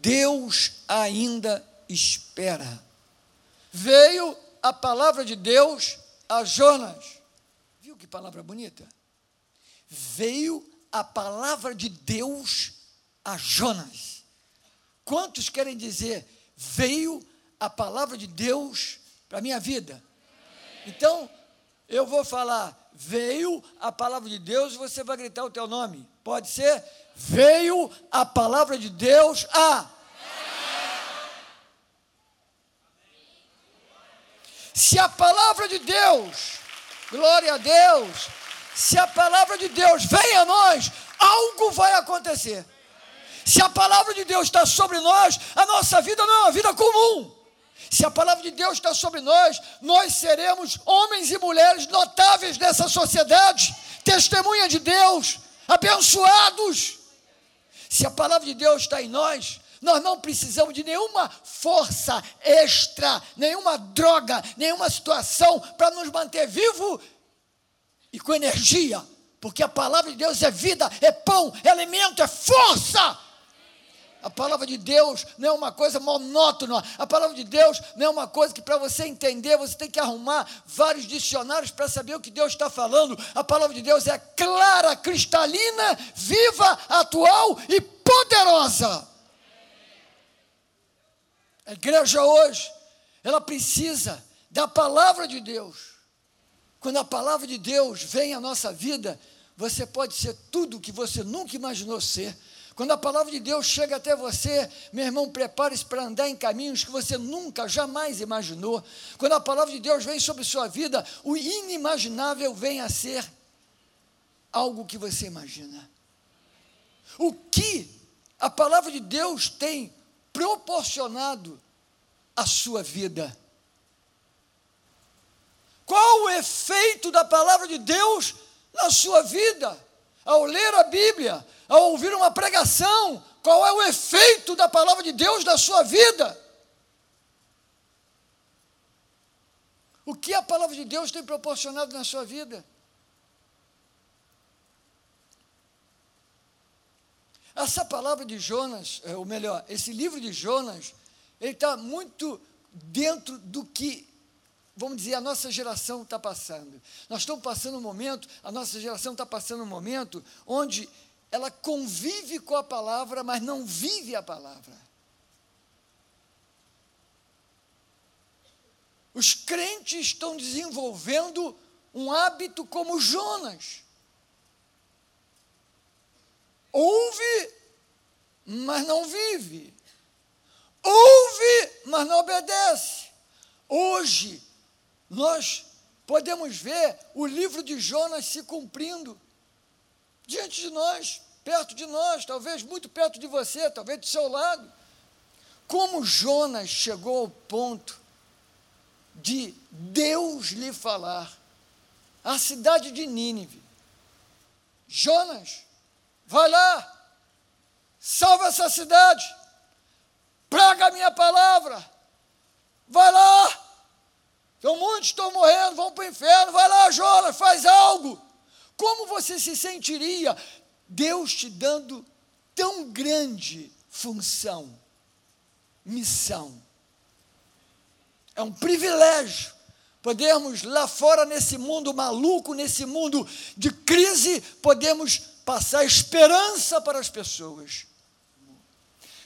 Deus ainda espera. Veio a palavra de Deus a Jonas. Viu que palavra bonita? Veio a palavra de Deus a Jonas. Quantos querem dizer, veio a palavra de Deus para a minha vida? Então, eu vou falar, veio a palavra de Deus, e você vai gritar o teu nome. Pode ser? Veio a palavra de Deus a. Se a palavra de Deus, glória a Deus, se a palavra de Deus vem a nós, algo vai acontecer. Se a palavra de Deus está sobre nós, a nossa vida não é uma vida comum. Se a palavra de Deus está sobre nós, nós seremos homens e mulheres notáveis dessa sociedade, testemunha de Deus, abençoados. Se a palavra de Deus está em nós, nós não precisamos de nenhuma força extra, nenhuma droga, nenhuma situação para nos manter vivo e com energia, porque a palavra de Deus é vida, é pão, é alimento, é força. A palavra de Deus não é uma coisa monótona. A palavra de Deus não é uma coisa que para você entender você tem que arrumar vários dicionários para saber o que Deus está falando. A palavra de Deus é clara, cristalina, viva, atual e poderosa. A igreja hoje, ela precisa da palavra de Deus. Quando a palavra de Deus vem à nossa vida, você pode ser tudo que você nunca imaginou ser. Quando a palavra de Deus chega até você, meu irmão, prepare-se para andar em caminhos que você nunca, jamais imaginou. Quando a palavra de Deus vem sobre sua vida, o inimaginável vem a ser algo que você imagina. O que a palavra de Deus tem proporcionado à sua vida? Qual o efeito da palavra de Deus na sua vida? Ao ler a Bíblia, ao ouvir uma pregação, qual é o efeito da palavra de Deus na sua vida? O que a palavra de Deus tem proporcionado na sua vida? Essa palavra de Jonas, é, ou melhor, esse livro de Jonas, ele está muito dentro do que, vamos dizer, a nossa geração está passando. Nós estamos passando um momento, a nossa geração está passando um momento onde ela convive com a palavra, mas não vive a palavra. Os crentes estão desenvolvendo um hábito como Jonas. Ouve, mas não vive. Ouve, mas não obedece. Hoje, nós podemos ver o livro de Jonas se cumprindo diante de nós, perto de nós, talvez muito perto de você, talvez do seu lado. Como Jonas chegou ao ponto de Deus lhe falar, a cidade de Nínive, Jonas, vai lá, salva essa cidade, praga a minha palavra, vai lá, então muitos estão morrendo, vão para o inferno, vai lá, Jonas, faz algo. Como você se sentiria Deus te dando tão grande função, missão? É um privilégio podermos lá fora nesse mundo maluco, nesse mundo de crise, podemos passar esperança para as pessoas.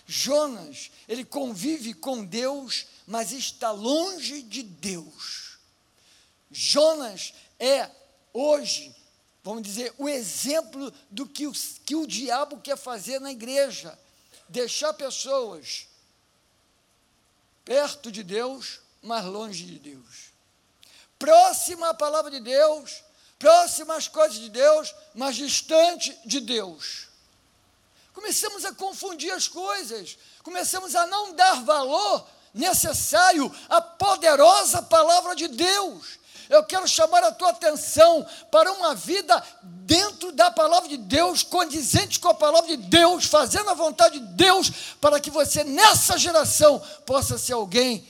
Jonas, ele convive com Deus, mas está longe de Deus. Jonas é hoje vamos dizer, o exemplo do que o, que o diabo quer fazer na igreja. Deixar pessoas perto de Deus, mas longe de Deus. Próxima à palavra de Deus, próxima às coisas de Deus, mas distante de Deus. Começamos a confundir as coisas, começamos a não dar valor necessário à poderosa palavra de Deus eu quero chamar a tua atenção para uma vida dentro da palavra de Deus, condizente com a palavra de Deus, fazendo a vontade de Deus, para que você nessa geração possa ser alguém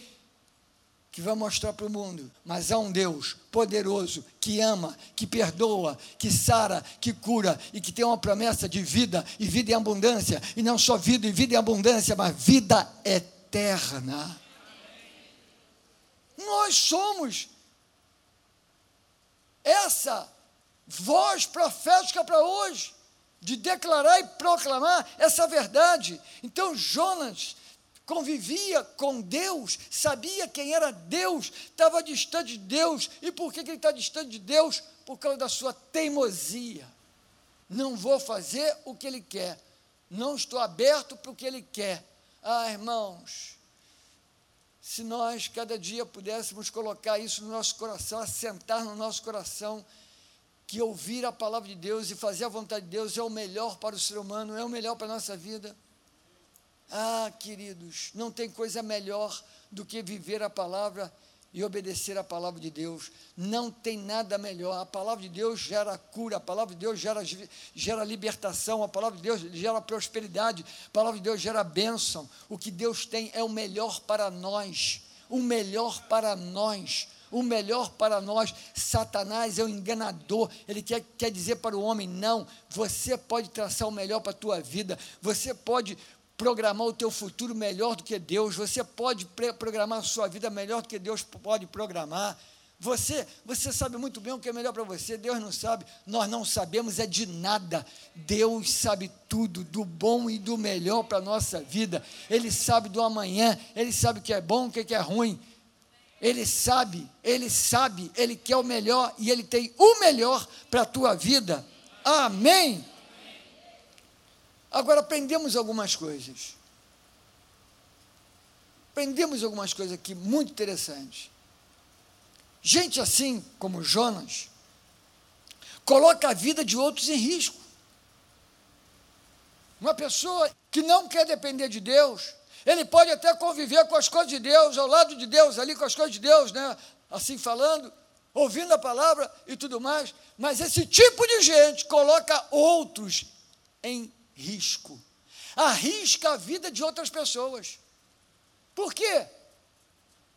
que vai mostrar para o mundo. Mas há um Deus poderoso que ama, que perdoa, que sara, que cura e que tem uma promessa de vida e vida em abundância. E não só vida e vida em abundância, mas vida eterna. Nós somos essa voz profética para hoje, de declarar e proclamar essa verdade. Então, Jonas convivia com Deus, sabia quem era Deus, estava distante de Deus. E por que, que ele está distante de Deus? Por causa da sua teimosia. Não vou fazer o que ele quer, não estou aberto para o que ele quer. Ah, irmãos, se nós cada dia pudéssemos colocar isso no nosso coração, assentar no nosso coração, que ouvir a palavra de Deus e fazer a vontade de Deus é o melhor para o ser humano, é o melhor para a nossa vida. Ah, queridos, não tem coisa melhor do que viver a palavra e obedecer a palavra de Deus. Não tem nada melhor. A palavra de Deus gera cura, a palavra de Deus gera, gera libertação, a palavra de Deus gera prosperidade, a palavra de Deus gera bênção. O que Deus tem é o melhor para nós. O melhor para nós o melhor para nós. Satanás é o um enganador, ele quer, quer dizer para o homem: não, você pode traçar o melhor para a tua vida, você pode programar o teu futuro melhor do que Deus, você pode programar a sua vida melhor do que Deus pode programar. Você, você sabe muito bem o que é melhor para você, Deus não sabe, nós não sabemos é de nada. Deus sabe tudo, do bom e do melhor para a nossa vida. Ele sabe do amanhã, ele sabe o que é bom, o que é ruim. Ele sabe, ele sabe, ele quer o melhor e ele tem o melhor para a tua vida. Amém. Agora aprendemos algumas coisas. Aprendemos algumas coisas aqui muito interessantes. Gente assim como Jonas coloca a vida de outros em risco. Uma pessoa que não quer depender de Deus, ele pode até conviver com as coisas de Deus, ao lado de Deus, ali com as coisas de Deus, né? Assim falando, ouvindo a palavra e tudo mais, mas esse tipo de gente coloca outros em risco. Arrisca a vida de outras pessoas. Por quê?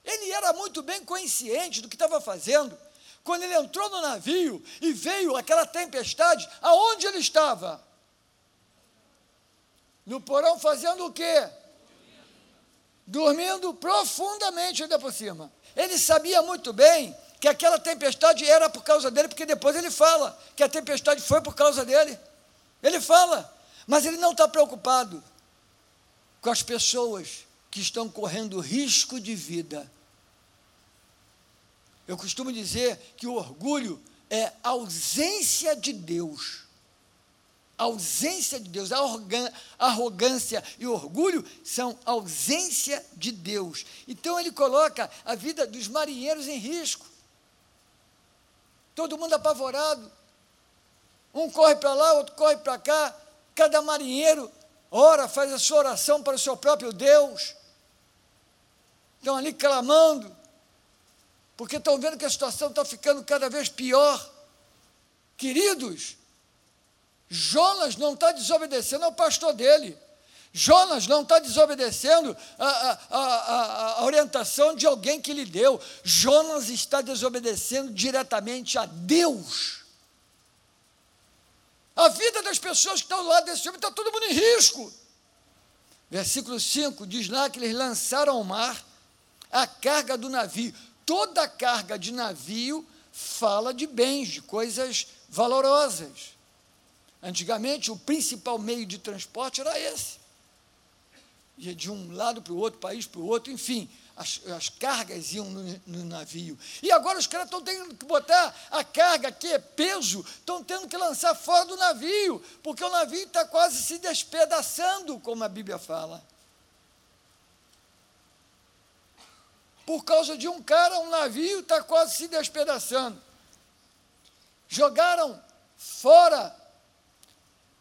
Ele era muito bem consciente do que estava fazendo. Quando ele entrou no navio e veio aquela tempestade, aonde ele estava? No porão fazendo o quê? Dormindo profundamente ainda por cima. Ele sabia muito bem que aquela tempestade era por causa dele, porque depois ele fala que a tempestade foi por causa dele. Ele fala. Mas ele não está preocupado com as pessoas que estão correndo risco de vida. Eu costumo dizer que o orgulho é ausência de Deus. ausência de Deus, a arrogância e orgulho são ausência de Deus. Então ele coloca a vida dos marinheiros em risco. Todo mundo apavorado. Um corre para lá, outro corre para cá. Cada marinheiro ora, faz a sua oração para o seu próprio Deus. Estão ali clamando, porque estão vendo que a situação está ficando cada vez pior. Queridos, Jonas não está desobedecendo ao pastor dele. Jonas não está desobedecendo a, a, a, a, orientação de alguém que lhe deu. Jonas está desobedecendo diretamente a Deus. A vida das pessoas que estão do lado desse homem está todo mundo em risco. Versículo 5 diz lá que eles lançaram ao mar a carga do navio. Toda a carga de navio fala de bens, de coisas valorosas. Antigamente, o principal meio de transporte era esse. De um lado para o outro, país para o outro, enfim as, as cargas iam no, no, navio. E agora os caras estão tendo que botar a carga, que é peso, estão tendo que lançar fora do navio, porque o navio está quase se despedaçando, como a Bíblia fala. Por causa de um cara, um navio está quase se despedaçando. Jogaram fora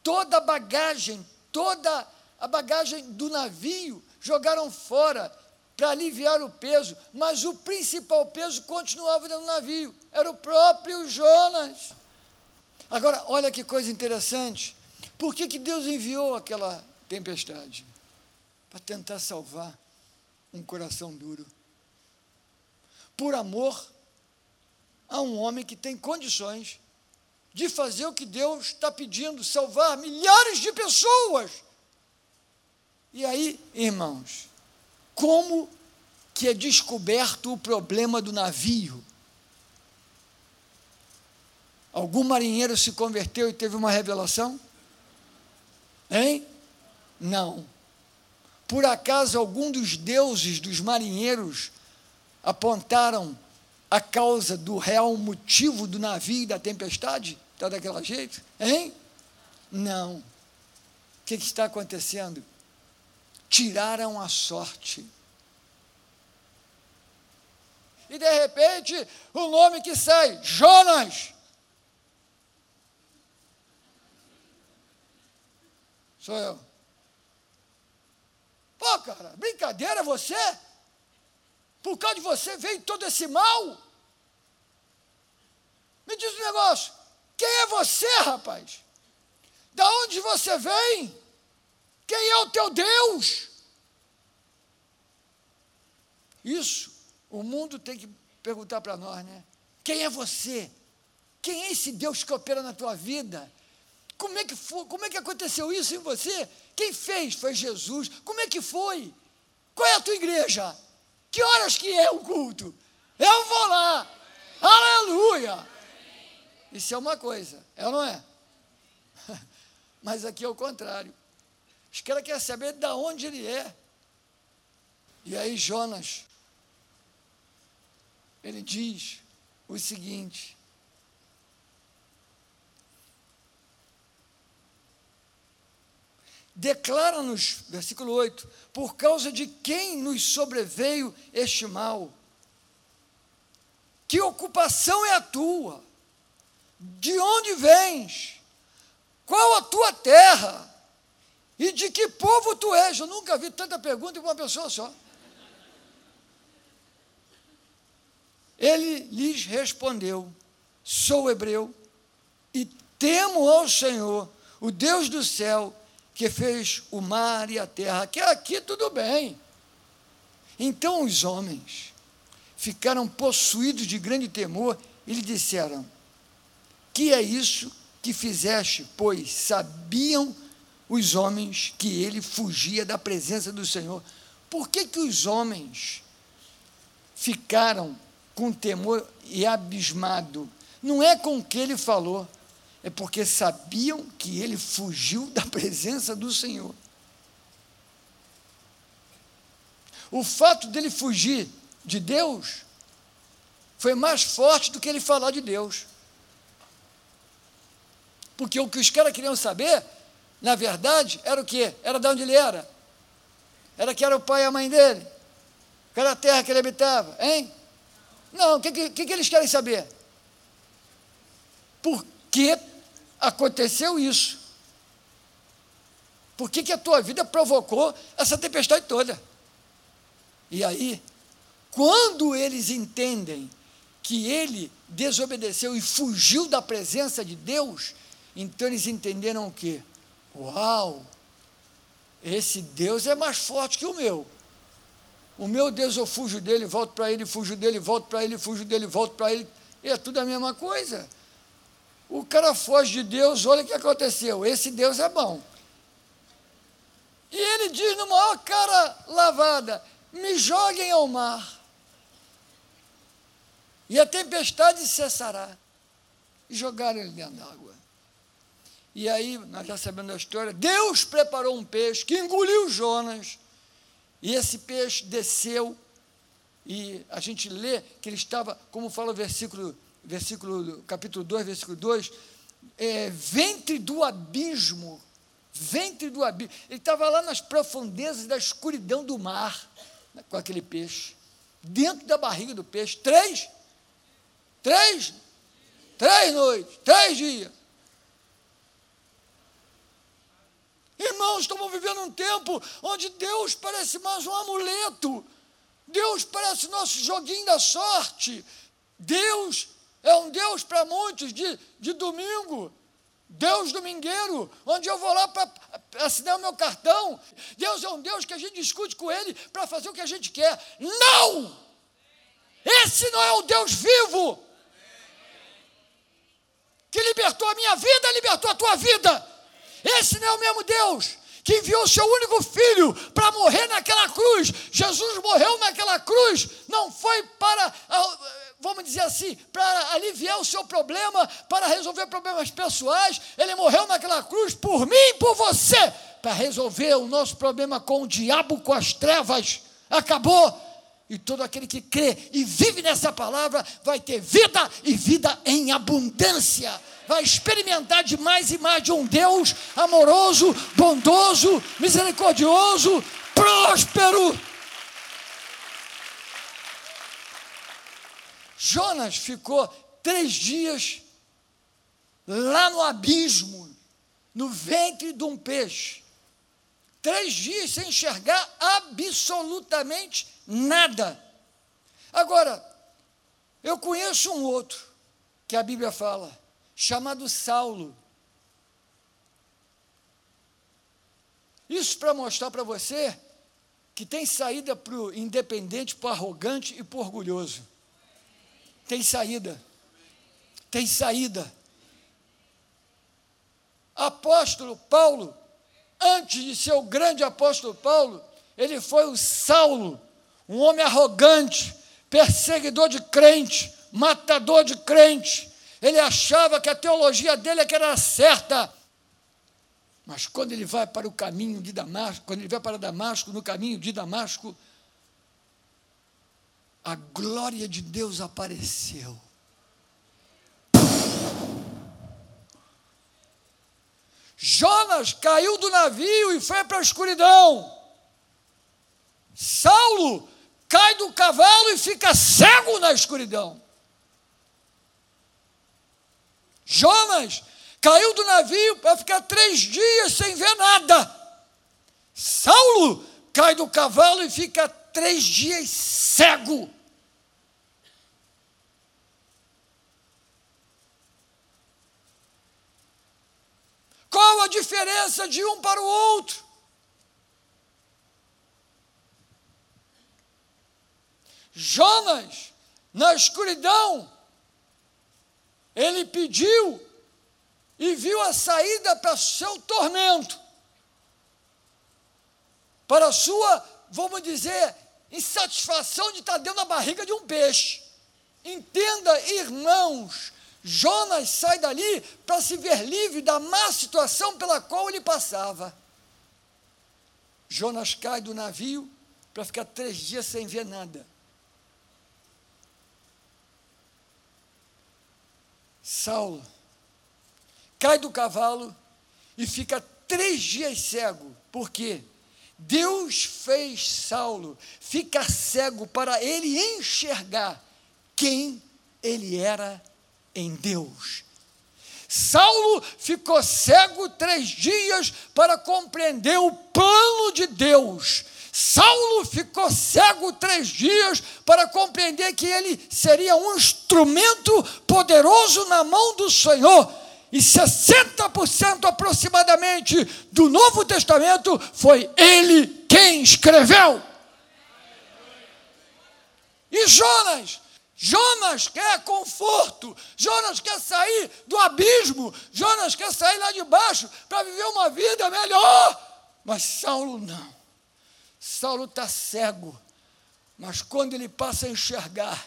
toda a bagagem, toda a bagagem do navio, jogaram fora para aliviar o peso, mas o principal peso continuava do navio, era o próprio Jonas. Agora, olha que coisa interessante. Por que, que Deus enviou aquela tempestade? Para tentar salvar um coração duro. por amor a um homem que tem condições de fazer o que Deus está pedindo, salvar milhares de pessoas. E aí, irmãos, como que é descoberto o problema do navio? Algum marinheiro se converteu e teve uma revelação? Hein? Não. Por acaso algum dos deuses dos marinheiros apontaram a causa do real motivo do navio e da tempestade? Está daquele jeito? Hein? Não. O que, que está acontecendo? Tiraram a sorte. E de repente, o nome que sai, Jonas. Sou eu. Pô, cara, brincadeira você? Por causa de você veio todo esse mal? Me diz um negócio. Quem é você, rapaz? Da onde você vem? Quem é o teu Deus? Isso o mundo tem que perguntar para nós, né? Quem é você? Quem é esse Deus que opera na tua vida? Como é que foi? Como é que aconteceu isso em você? Quem fez? Foi Jesus. Como é que foi? Qual é a tua igreja? Que horas que é o culto? Eu vou lá. Aleluia! Isso é uma coisa, é ou não é? Mas aqui é o contrário. Os caras querem saber de onde ele é. E aí Jonas, ele diz o seguinte, declara-nos, versículo 8, por causa de quem nos sobreveio este mal? Que ocupação é a tua? De onde vens? Qual a tua terra? E de que povo tu és? Eu nunca vi tanta pergunta em uma pessoa só. Ele lhes respondeu: Sou hebreu e temo ao Senhor, o Deus do céu, que fez o mar e a terra. Que aqui tudo bem. Então os homens ficaram possuídos de grande temor e lhe disseram: que é isso que fizeste? Pois sabiam os homens que ele fugia da presença do Senhor. Por que, que os homens ficaram com temor e abismado? Não é com o que ele falou, é porque sabiam que ele fugiu da presença do Senhor. O fato dele fugir de Deus foi mais forte do que ele falar de Deus. Porque o que os caras queriam saber, na verdade, era o quê? Era de onde ele era. Era que era o pai e a mãe dele. Que era a terra que ele habitava, hein? Não, o que, que, que eles querem saber? Por que aconteceu isso? Por que, que a tua vida provocou essa tempestade toda? E aí, quando eles entendem que ele desobedeceu e fugiu da presença de Deus, então eles entenderam o quê? Uau! Esse Deus é mais forte que o meu. O meu Deus, eu fujo dele, volto para ele, fujo dele, volto para ele, fujo dele, volto para ele. É tudo a mesma coisa. O cara foge de Deus, olha o que aconteceu. Esse Deus é bom. E ele diz no maior cara lavada: me joguem ao mar, e a tempestade cessará. E jogaram ele dentro d'água. E aí, nós já sabemos a história, Deus preparou um peixe que engoliu Jonas, e esse peixe desceu, e a gente lê que ele estava, como fala o versículo, versículo capítulo 2, versículo 2, é, ventre do abismo, ventre do abismo, ele estava lá nas profundezas da escuridão do mar, né, com aquele peixe, dentro da barriga do peixe, três, três, três noites, três dias, Irmãos, estamos vivendo um tempo onde Deus parece mais um amuleto. Deus parece nosso joguinho da sorte. Deus é um Deus para muitos de, de domingo. Deus domingueiro, onde eu vou lá para assinar o meu cartão. Deus é um Deus que a gente discute com Ele para fazer o que a gente quer. Não! Esse não é o Deus vivo que libertou a minha vida, libertou a tua vida. Esse não é o mesmo Deus que enviou o seu único filho para morrer naquela cruz. Jesus morreu naquela cruz, não foi para, ah, vamos dizer assim, para aliviar o seu problema, para resolver problemas pessoais. Ele morreu naquela cruz por mim e por você, para resolver o nosso problema com o diabo, com as trevas. Acabou. E todo aquele que crê e vive nessa palavra vai ter vida e vida em abundância. Vai experimentar de mais e mais de um Deus amoroso, bondoso, misericordioso, próspero. Jonas ficou três dias lá no abismo, no ventre de um peixe. Três dias sem enxergar absolutamente nada. Agora, eu conheço um outro, que a Bíblia fala, chamado Saulo. Isso para mostrar para você que tem saída para o independente, para o arrogante e para o orgulhoso. Tem saída. Tem saída. Apóstolo Paulo, antes de ser o grande apóstolo Paulo, ele foi o Saulo, um homem arrogante, perseguidor de crente, matador de crente. Ele achava que a teologia dele é que era certa. Mas quando ele vai para o caminho de Damasco, quando ele vai para Damasco, no caminho de Damasco, a glória de Deus apareceu. Jonas caiu do navio e foi para a escuridão. Saulo cai do cavalo e fica cego na escuridão. Jonas caiu do navio para ficar três dias sem ver nada. Saulo cai do cavalo e fica três dias cego. Qual a diferença de um para o outro? Jonas, na escuridão, ele pediu e viu a saída para seu tormento, para sua, vamos dizer, insatisfação de estar dentro da barriga de um peixe. Entenda, irmãos, Jonas sai dali para se ver livre da má situação pela qual ele passava. Jonas cai do navio para ficar três dias sem ver nada. Saulo cai do cavalo e fica três dias cego. Por quê? Deus fez Saulo ficar cego para ele enxergar quem ele era em Deus. Saulo ficou cego três dias para compreender o plano de Deus Saulo ficou cego três dias para compreender que ele seria um instrumento poderoso na mão do Senhor. E 60% aproximadamente do Novo Testamento foi ele quem escreveu. E Jonas, Jonas quer conforto, Jonas quer sair do abismo, Jonas quer sair lá de baixo para viver uma vida melhor. Mas Saulo não. Saulo está cego, mas quando ele passa a enxergar,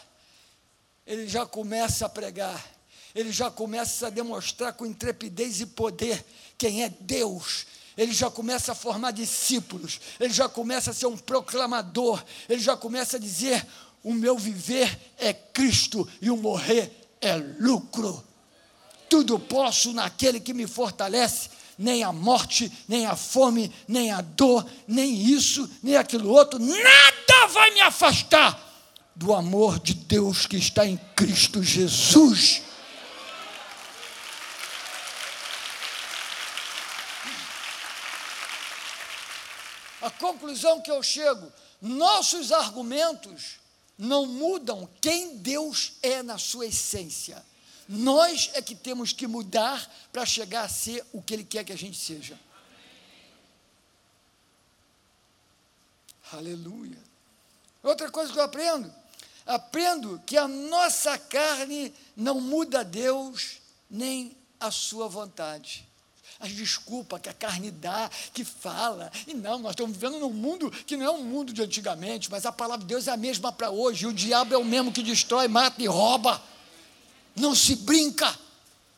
ele já começa a pregar, ele já começa a demonstrar com intrepidez e poder quem é Deus. Ele já começa a formar discípulos, ele já começa a ser um proclamador, ele já começa a dizer: o meu viver é Cristo e o morrer é lucro. Tudo posso naquele que me fortalece nem a morte, nem a fome, nem a dor, nem isso, nem aquilo outro, nada vai me afastar do amor de Deus que está em Cristo Jesus. A conclusão que eu chego, nossos argumentos não mudam quem Deus é na sua essência. Nós é que temos que mudar para chegar a ser o que Ele quer que a gente seja. Aleluia. Outra coisa que eu aprendo: aprendo que a nossa carne não muda Deus nem a sua vontade. As desculpas que a carne dá, que fala, e não, nós estamos vivendo num mundo que não é um mundo de antigamente, mas a palavra de Deus é a mesma para hoje, e o diabo é o mesmo que destrói, mata e rouba. Não se brinca.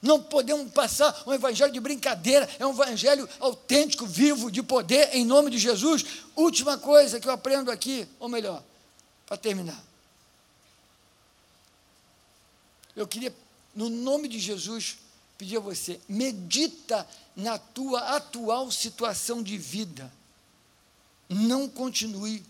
Não podemos passar um evangelho de brincadeira, é um evangelho autêntico, vivo, de poder, em nome de Jesus. Última coisa que eu aprendo aqui, ou melhor, para terminar. Eu queria, no nome de Jesus, pedir a você: medita na tua atual situação de vida. Não continue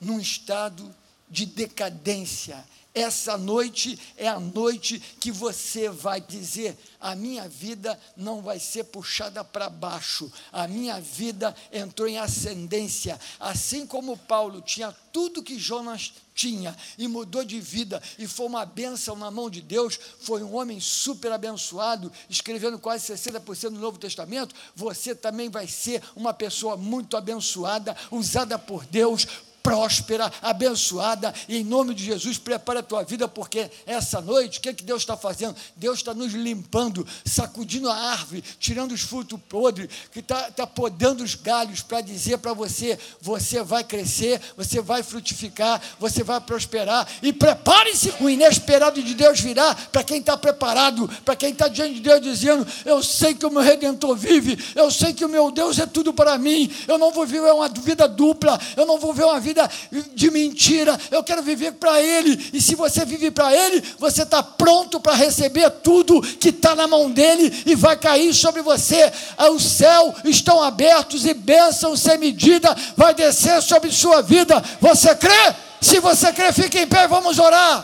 num estado de decadência, essa noite é a noite que você vai dizer: a minha vida não vai ser puxada para baixo, a minha vida entrou em ascendência. Assim como Paulo tinha tudo que Jonas tinha e mudou de vida e foi uma bênção na mão de Deus, foi um homem super abençoado, escrevendo quase 60% do Novo Testamento. Você também vai ser uma pessoa muito abençoada, usada por Deus próspera, abençoada, e em nome de Jesus, prepara a tua vida, porque essa noite, o que, é que Deus está fazendo? Deus está nos limpando, sacudindo a árvore, tirando os frutos podres, que está tá podando os galhos para dizer para você: você vai crescer, você vai frutificar, você vai prosperar, e prepare-se, o inesperado de Deus virá para quem está preparado, para quem está diante de Deus dizendo: Eu sei que o meu redentor vive, eu sei que o meu Deus é tudo para mim, eu não vou viver uma vida dupla, eu não vou viver uma vida vida de mentira, eu quero viver para Ele. E se você vive para Ele, você está pronto para receber tudo que está na mão dele e vai cair sobre você. Ah, o céu estão abertos e bênção sem medida vai descer sobre sua vida. Você crê? Se você crê, fique em pé, vamos orar.